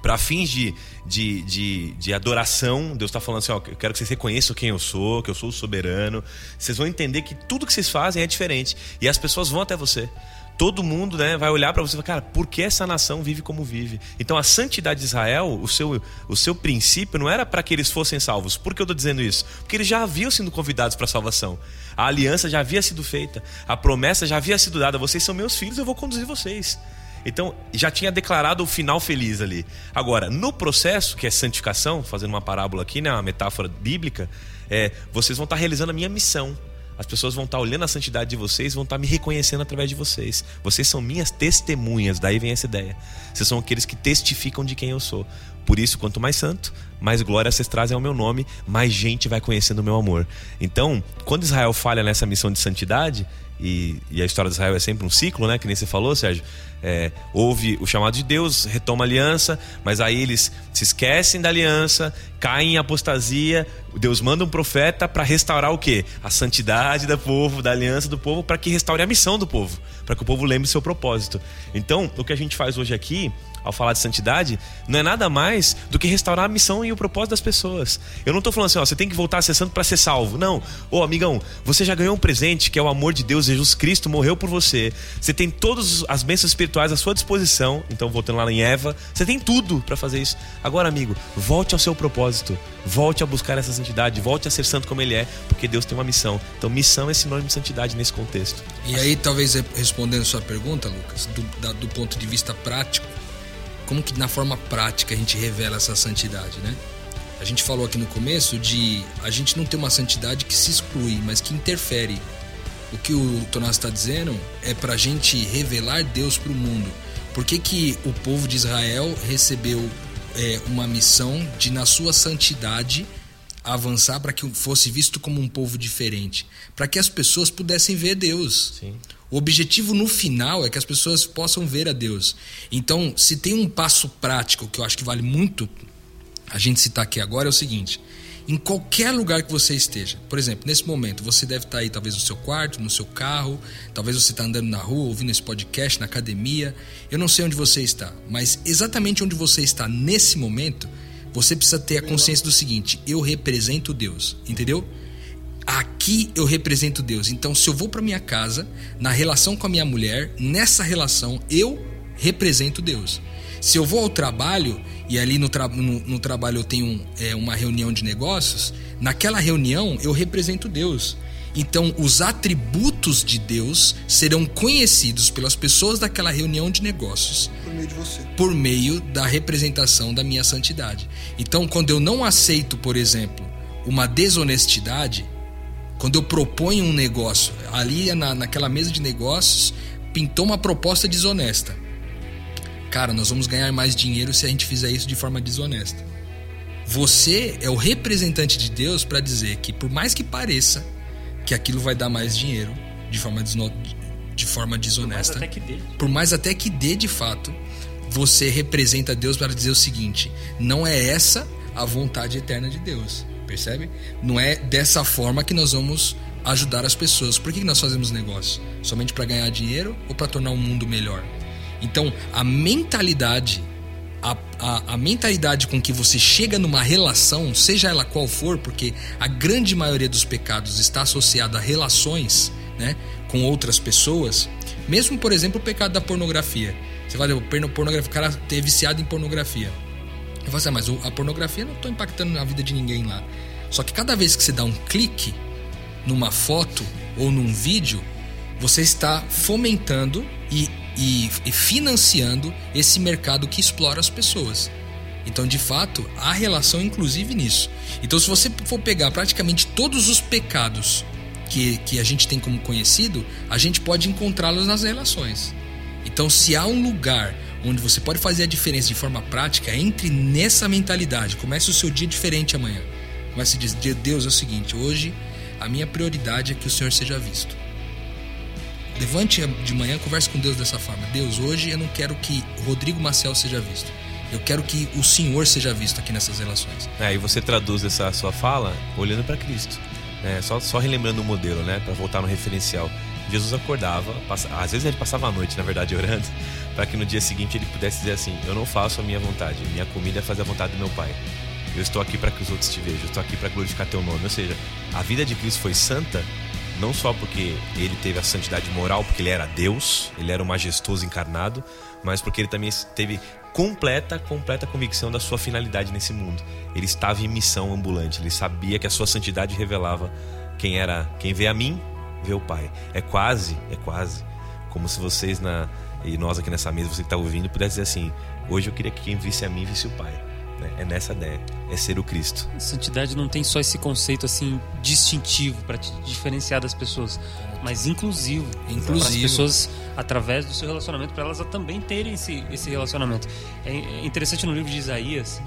para fins de, de, de, de adoração, Deus está falando assim: ó, eu quero que vocês reconheçam quem eu sou, que eu sou o soberano. Vocês vão entender que tudo que vocês fazem é diferente. E as pessoas vão até você. Todo mundo né, vai olhar para você e falar, cara, por que essa nação vive como vive? Então a santidade de Israel, o seu, o seu princípio não era para que eles fossem salvos. Por que eu estou dizendo isso? Porque eles já haviam sido convidados para a salvação. A aliança já havia sido feita, a promessa já havia sido dada. Vocês são meus filhos, eu vou conduzir vocês. Então, já tinha declarado o final feliz ali. Agora, no processo, que é santificação, fazendo uma parábola aqui, né, uma metáfora bíblica, é, vocês vão estar realizando a minha missão. As pessoas vão estar olhando a santidade de vocês, vão estar me reconhecendo através de vocês. Vocês são minhas testemunhas, daí vem essa ideia. Vocês são aqueles que testificam de quem eu sou. Por isso, quanto mais santo, mais glória vocês trazem ao meu nome, mais gente vai conhecendo o meu amor. Então, quando Israel falha nessa missão de santidade, e, e, a história de Israel é sempre um ciclo, né? Que nem você falou, Sérgio. É, houve o chamado de Deus, retoma a aliança, mas aí eles se esquecem da aliança, caem em apostasia. Deus manda um profeta para restaurar o quê? A santidade do povo, da aliança do povo, para que restaure a missão do povo, para que o povo lembre seu propósito. Então, o que a gente faz hoje aqui ao falar de santidade, não é nada mais do que restaurar a missão e o propósito das pessoas. Eu não estou falando assim, ó, você tem que voltar a ser santo para ser salvo. Não. Ô, amigão, você já ganhou um presente que é o amor de Deus, Jesus Cristo morreu por você. Você tem todas as bênçãos espirituais à sua disposição. Então, voltando lá em Eva, você tem tudo para fazer isso. Agora, amigo, volte ao seu propósito. Volte a buscar essa santidade, volte a ser santo como ele é, porque Deus tem uma missão. Então, missão é sinônimo de santidade nesse contexto. E aí, talvez respondendo sua pergunta, Lucas, do, da, do ponto de vista prático, como que na forma prática a gente revela essa santidade, né? A gente falou aqui no começo de a gente não ter uma santidade que se exclui, mas que interfere. O que o Tomás está dizendo é para a gente revelar Deus para o mundo. Por que, que o povo de Israel recebeu é, uma missão de, na sua santidade, avançar para que fosse visto como um povo diferente? Para que as pessoas pudessem ver Deus. Sim. O objetivo no final é que as pessoas possam ver a Deus. Então, se tem um passo prático que eu acho que vale muito a gente citar aqui agora é o seguinte: em qualquer lugar que você esteja, por exemplo, nesse momento, você deve estar aí talvez no seu quarto, no seu carro, talvez você está andando na rua, ouvindo esse podcast, na academia. Eu não sei onde você está, mas exatamente onde você está nesse momento, você precisa ter a consciência do seguinte: eu represento Deus, entendeu? aqui eu represento Deus. Então, se eu vou para minha casa, na relação com a minha mulher, nessa relação eu represento Deus. Se eu vou ao trabalho e ali no, tra no, no trabalho eu tenho é, uma reunião de negócios, naquela reunião eu represento Deus. Então, os atributos de Deus serão conhecidos pelas pessoas daquela reunião de negócios. Por meio de você. Por meio da representação da minha santidade. Então, quando eu não aceito, por exemplo, uma desonestidade, quando eu proponho um negócio, ali na, naquela mesa de negócios, pintou uma proposta desonesta. Cara, nós vamos ganhar mais dinheiro se a gente fizer isso de forma desonesta. Você é o representante de Deus para dizer que, por mais que pareça que aquilo vai dar mais dinheiro de forma, de forma desonesta, por mais até que dê, por mais até que dê de fato, você representa Deus para dizer o seguinte: não é essa a vontade eterna de Deus. Percebe? Não é dessa forma que nós vamos ajudar as pessoas. Por que nós fazemos negócio? Somente para ganhar dinheiro ou para tornar o mundo melhor? Então, a mentalidade, a, a, a, mentalidade com que você chega numa relação, seja ela qual for, porque a grande maioria dos pecados está associada a relações né, com outras pessoas, mesmo, por exemplo, o pecado da pornografia. Você vai ver, pornografia, o cara ter viciado em pornografia. Eu falo assim, ah, mas a pornografia não está impactando na vida de ninguém lá. Só que cada vez que você dá um clique numa foto ou num vídeo, você está fomentando e, e, e financiando esse mercado que explora as pessoas. Então, de fato, há relação inclusive nisso. Então, se você for pegar praticamente todos os pecados que, que a gente tem como conhecido, a gente pode encontrá-los nas relações. Então, se há um lugar onde você pode fazer a diferença de forma prática, entre nessa mentalidade. Comece o seu dia diferente amanhã. Comece a dizer: Deus, é o seguinte, hoje a minha prioridade é que o Senhor seja visto. Levante de manhã, converse com Deus dessa forma. Deus, hoje eu não quero que Rodrigo Marcel seja visto. Eu quero que o Senhor seja visto aqui nessas relações. Aí você traduz essa sua fala olhando para Cristo. Né? Só, só relembrando o modelo, né? Para voltar no referencial. Jesus acordava, passa, às vezes ele passava a noite, na verdade, orando, para que no dia seguinte ele pudesse dizer assim: Eu não faço a minha vontade, minha comida é fazer a vontade do meu Pai. Eu estou aqui para que os outros te vejam, eu estou aqui para glorificar teu nome. Ou seja, a vida de Cristo foi santa não só porque ele teve a santidade moral, porque ele era Deus, ele era o majestoso encarnado, mas porque ele também teve completa, completa convicção da sua finalidade nesse mundo. Ele estava em missão ambulante, ele sabia que a sua santidade revelava quem era, quem vê a mim, vê o Pai. É quase, é quase como se vocês na e nós aqui nessa mesa, você que está ouvindo, pudesse dizer assim: hoje eu queria que quem visse a mim visse o Pai. Né? É nessa ideia, é ser o Cristo. Santidade não tem só esse conceito assim distintivo para te diferenciar das pessoas, mas inclusivo. Inclusivo. Para as pessoas, através do seu relacionamento, para elas também terem esse, esse relacionamento. É interessante no livro de Isaías,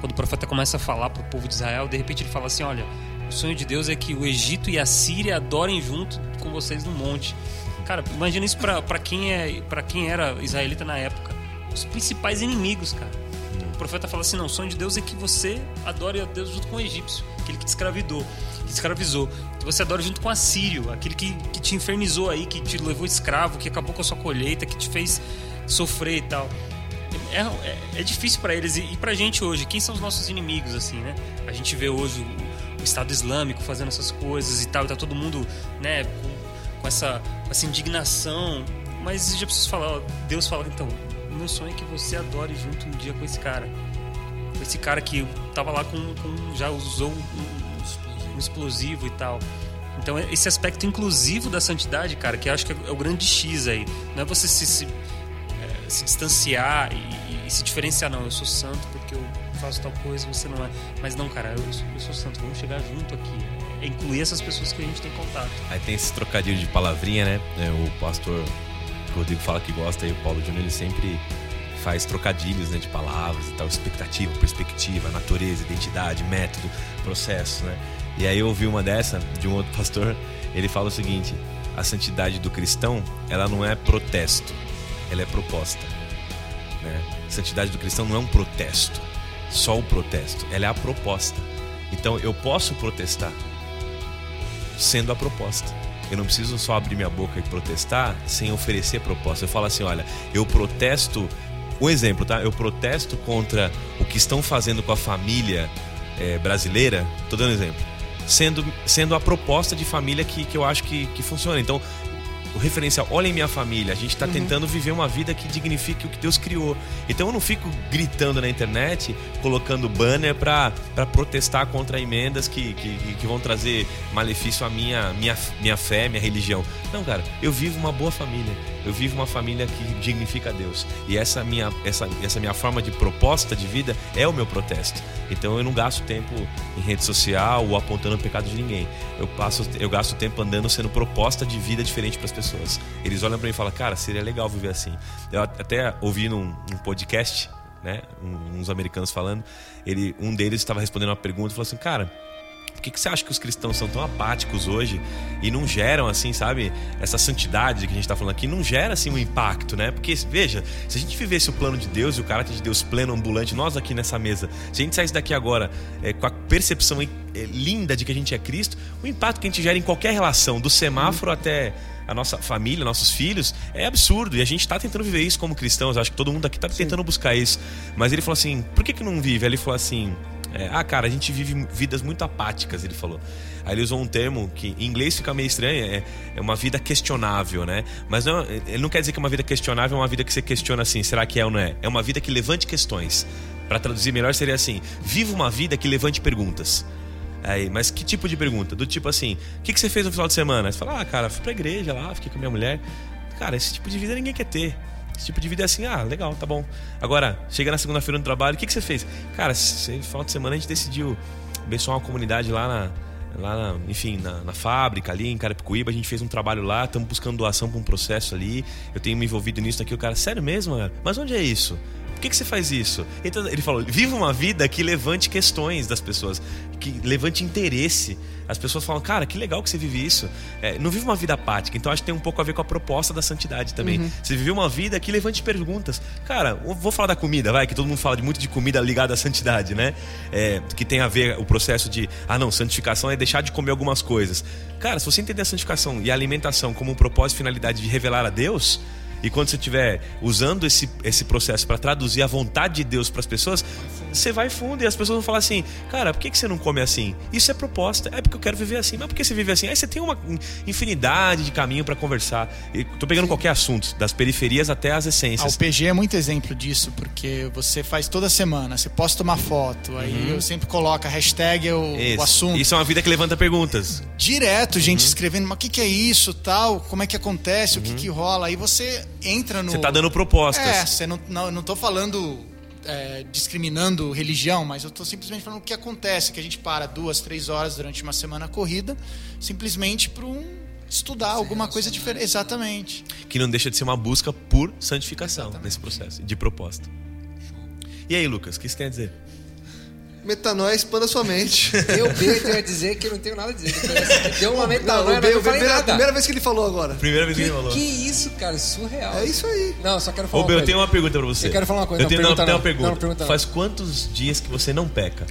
quando o profeta começa a falar para o povo de Israel, de repente ele fala assim: olha, o sonho de Deus é que o Egito e a Síria adorem junto com vocês no monte. Cara, imagina isso para quem, é, quem era israelita na época. Os principais inimigos, cara profeta fala assim: não, o sonho de Deus é que você adore a Deus junto com o egípcio, aquele que te escravidou, que te escravizou. Que você adore junto com a Sírio, aquele que, que te infernizou aí, que te levou escravo, que acabou com a sua colheita, que te fez sofrer e tal. É, é, é difícil para eles e, e pra gente hoje. Quem são os nossos inimigos, assim, né? A gente vê hoje o, o Estado Islâmico fazendo essas coisas e tal, e tá todo mundo, né, com, com essa, essa indignação. Mas já preciso falar, ó, Deus fala, então, o meu sonho é que você adore junto um dia com esse cara. Com esse cara que tava lá com. com já usou um, um, explosivo e tal. Então, esse aspecto inclusivo da santidade, cara, que eu acho que é o grande X aí. Não é você se, se, é, se distanciar e, e, se diferenciar, não. Eu sou santo porque eu faço tal coisa, você não é. Mas não, cara, eu, eu sou santo, vamos chegar junto aqui. É incluir essas pessoas que a gente tem contato. Aí tem esse trocadilho de palavrinha, né? É, o pastor o Rodrigo fala que gosta e o Paulo Júnior ele sempre faz trocadilhos né, de palavras e tal, expectativa, perspectiva, natureza, identidade, método, processo, né? E aí eu ouvi uma dessa de um outro pastor, ele fala o seguinte: a santidade do cristão, ela não é protesto, ela é proposta. Né? A santidade do cristão não é um protesto, só o protesto, ela é a proposta. Então eu posso protestar sendo a proposta. Eu não preciso só abrir minha boca e protestar sem oferecer proposta. Eu falo assim, olha, eu protesto. Um exemplo, tá? Eu protesto contra o que estão fazendo com a família é, brasileira. Tô dando exemplo. Sendo, sendo a proposta de família que, que eu acho que, que funciona. Então, o referencial, olhem minha família, a gente está uhum. tentando viver uma vida que dignifique o que Deus criou. Então eu não fico gritando na internet, colocando banner para protestar contra emendas que, que, que, vão trazer malefício à minha, minha, minha fé, minha religião. Não, cara, eu vivo uma boa família. Eu vivo uma família que dignifica Deus. E essa minha, essa, essa minha forma de proposta de vida é o meu protesto. Então eu não gasto tempo em rede social ou apontando o pecado de ninguém. Eu passo, eu gasto tempo andando sendo proposta de vida diferente para as pessoas. Eles olham para mim e falam, cara, seria legal viver assim. Eu até ouvi num, num podcast, né, uns americanos falando, ele, um deles estava respondendo uma pergunta e falou assim, cara por que, que você acha que os cristãos são tão apáticos hoje e não geram, assim, sabe, essa santidade que a gente está falando aqui, não gera, assim, um impacto, né? Porque, veja, se a gente vivesse o plano de Deus e o caráter de Deus pleno, ambulante, nós aqui nessa mesa, se a gente saísse daqui agora é, com a percepção é, linda de que a gente é Cristo, o impacto que a gente gera em qualquer relação, do semáforo até a nossa família, nossos filhos, é absurdo. E a gente está tentando viver isso como cristãos. Acho que todo mundo aqui está tentando buscar isso. Mas ele falou assim: por que, que não vive? Ele falou assim: é, ah, cara, a gente vive vidas muito apáticas, ele falou. Aí ele usou um termo que em inglês fica meio estranho, é, é uma vida questionável, né? Mas não, ele não quer dizer que uma vida questionável é uma vida que você questiona assim, será que é ou não é? É uma vida que levante questões. Para traduzir melhor seria assim: viva uma vida que levante perguntas. Aí, mas que tipo de pergunta? Do tipo assim, o que, que você fez no final de semana? Você fala, ah, cara, fui pra igreja lá, fiquei com minha mulher. Cara, esse tipo de vida ninguém quer ter. Esse tipo de vida é assim, ah, legal, tá bom. Agora, chega na segunda-feira no trabalho, o que, que você fez? Cara, esse final de semana a gente decidiu abençoar uma comunidade lá na, lá, na- enfim, na, na fábrica ali em Carapicuíba, a gente fez um trabalho lá, estamos buscando doação para um processo ali. Eu tenho me envolvido nisso aqui. O cara, sério mesmo, cara? Mas onde é isso? Que, que você faz isso? Então, ele falou: viva uma vida que levante questões das pessoas, que levante interesse. As pessoas falam, cara, que legal que você vive isso. É, não vive uma vida apática. Então acho que tem um pouco a ver com a proposta da santidade também. Você vive uma vida que levante perguntas. Cara, vou falar da comida, vai, que todo mundo fala de muito de comida ligada à santidade, né? É, que tem a ver o processo de, ah não, santificação é deixar de comer algumas coisas. Cara, se você entender a santificação e a alimentação como um propósito e finalidade de revelar a Deus, e quando você estiver usando esse, esse processo para traduzir a vontade de Deus para as pessoas, você vai fundo e as pessoas vão falar assim: Cara, por que, que você não come assim? Isso é proposta. É porque eu quero viver assim. Mas por que você vive assim? Aí você tem uma infinidade de caminho para conversar. E tô pegando qualquer assunto, das periferias até as Ah, essências. o PG é muito exemplo disso, porque você faz toda semana, você posta uma foto, aí eu sempre coloco a hashtag o, o assunto. Isso é uma vida que levanta perguntas. Direto, gente escrevendo, mas o que, que é isso, tal, como é que acontece, o que, que rola. Aí você entra no. Você tá dando propostas. É, você não, não, não tô falando é, discriminando religião, mas eu tô simplesmente falando o que acontece, que a gente para duas, três horas durante uma semana corrida, simplesmente para um estudar alguma coisa diferente. Exatamente. Que não deixa de ser uma busca por santificação nesse processo, de proposta. E aí, Lucas, o que você tem a dizer? Metanoia expanda sua mente. Eu, B, tenho a dizer que eu não tenho nada a dizer. Ele Deu uma Não, metanoia, o B, eu não o B, falei primeira, nada. primeira vez que ele falou agora. Primeira vez que Que, ele falou. que isso, cara? Surreal. É isso aí. Não, só quero falar Ô, uma eu coisa. tenho uma pergunta pra você. Eu quero falar uma coisa, Eu não, tenho, não, pergunta tenho uma não. pergunta. Não, pergunta não. Faz quantos dias que você não peca?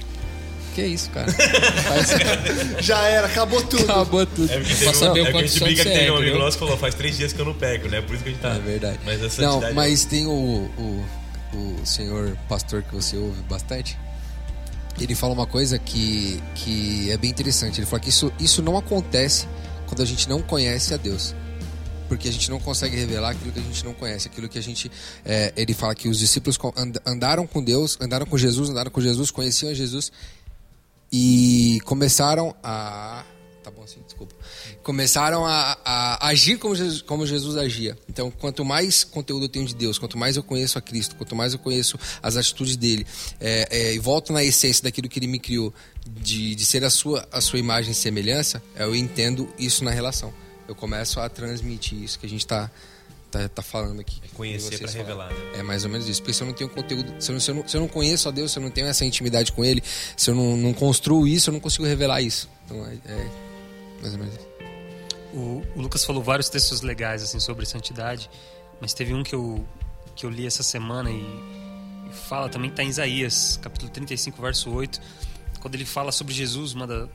Que isso, cara? Faz... Já era, acabou tudo. Acabou tudo. É porque Pra saber o é porque a quanto gente briga que é, um amigo nosso que falou, faz três dias que eu não peco, né? Por isso que a gente tá. É verdade. Mas a Não, santidade. mas tem o, o, o senhor pastor que você ouve bastante. Ele fala uma coisa que, que é bem interessante. Ele fala que isso, isso não acontece quando a gente não conhece a Deus. Porque a gente não consegue revelar aquilo que a gente não conhece, aquilo que a gente. é, ele fala que os discípulos andaram com Deus, andaram com Jesus, andaram com Jesus, conheciam Jesus e começaram a. Tá bom assim. Começaram a, a agir como Jesus, como Jesus agia. Então, quanto mais conteúdo eu tenho de Deus, quanto mais eu conheço a Cristo, quanto mais eu conheço as atitudes dele, é, é, e volto na essência daquilo que ele me criou, de, de ser a sua, a sua imagem e semelhança, é, eu entendo isso na relação. Eu começo a transmitir isso que a gente está tá, tá falando aqui. É conhecer falaram. revelar, né? É mais ou menos isso. Porque se eu não tenho conteúdo, se eu não, se eu não, se eu não conheço a Deus, se eu não tenho essa intimidade com Ele, se eu não, não construo isso, eu não consigo revelar isso. Então é, é mais ou menos isso. O, o Lucas falou vários textos legais assim sobre santidade, mas teve um que eu, que eu li essa semana e, e fala também está em Isaías, capítulo 35, verso 8, quando ele fala sobre Jesus, uma, da-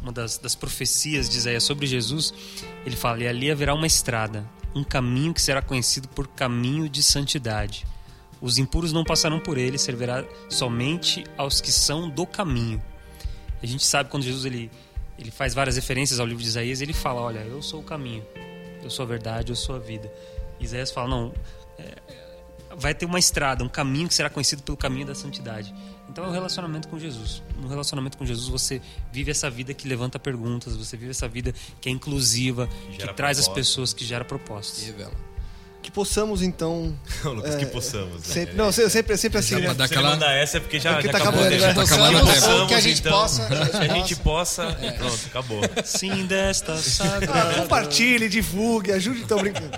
uma das, das profecias de Isaías sobre Jesus, ele fala: E ali haverá uma estrada, um caminho que será conhecido por caminho de santidade. Os impuros não passarão por ele, servirá somente aos que são do caminho. A gente sabe quando Jesus ele, ele faz várias referências ao livro de Isaías, ele fala: Olha, eu sou o caminho, eu sou a verdade, eu sou a vida. Isaías fala: Não, é, vai ter uma estrada, um caminho que será conhecido pelo caminho da santidade. Então é o relacionamento com Jesus. No relacionamento com Jesus você vive essa vida que levanta perguntas, você vive essa vida que é inclusiva, que, gera traz as propostas. pessoas, que gera propostas. Revela. Que possamos, então. Lucas, que possamos. né? Sempre, não, sempre, sempre, assim, Já né? dar aquela- mandar essa é porque já, porque já tá acabou. acabando, né? né? Tá acabando Possamos. Que a gente então. possa- a gente Que a gente possa. Pronto, acabou. Sim, desta Ah, sagrada. compartilhe, divulgue, ajude, tô brincando.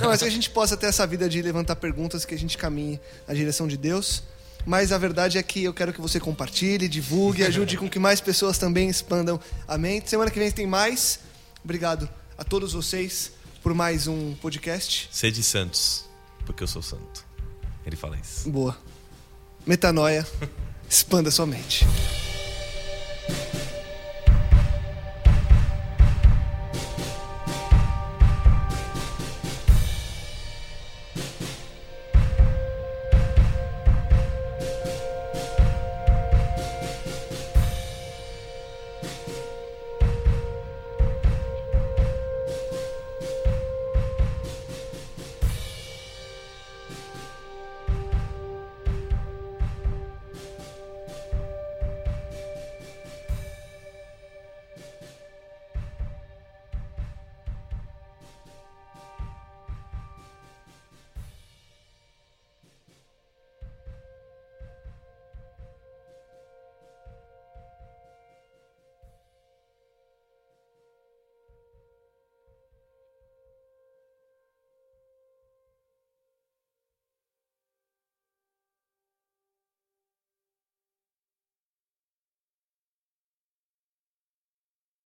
Não, mas que a gente possa ter essa vida de levantar perguntas, que a gente caminhe na direção de Deus. Mas a verdade é que eu quero que você compartilhe, divulgue, ajude com que mais pessoas também expandam a mente. Semana que vem tem mais. Obrigado a todos vocês por mais um podcast. Sede santos, porque eu sou santo. Ele fala isso. Boa. Metanoia. Expanda sua mente.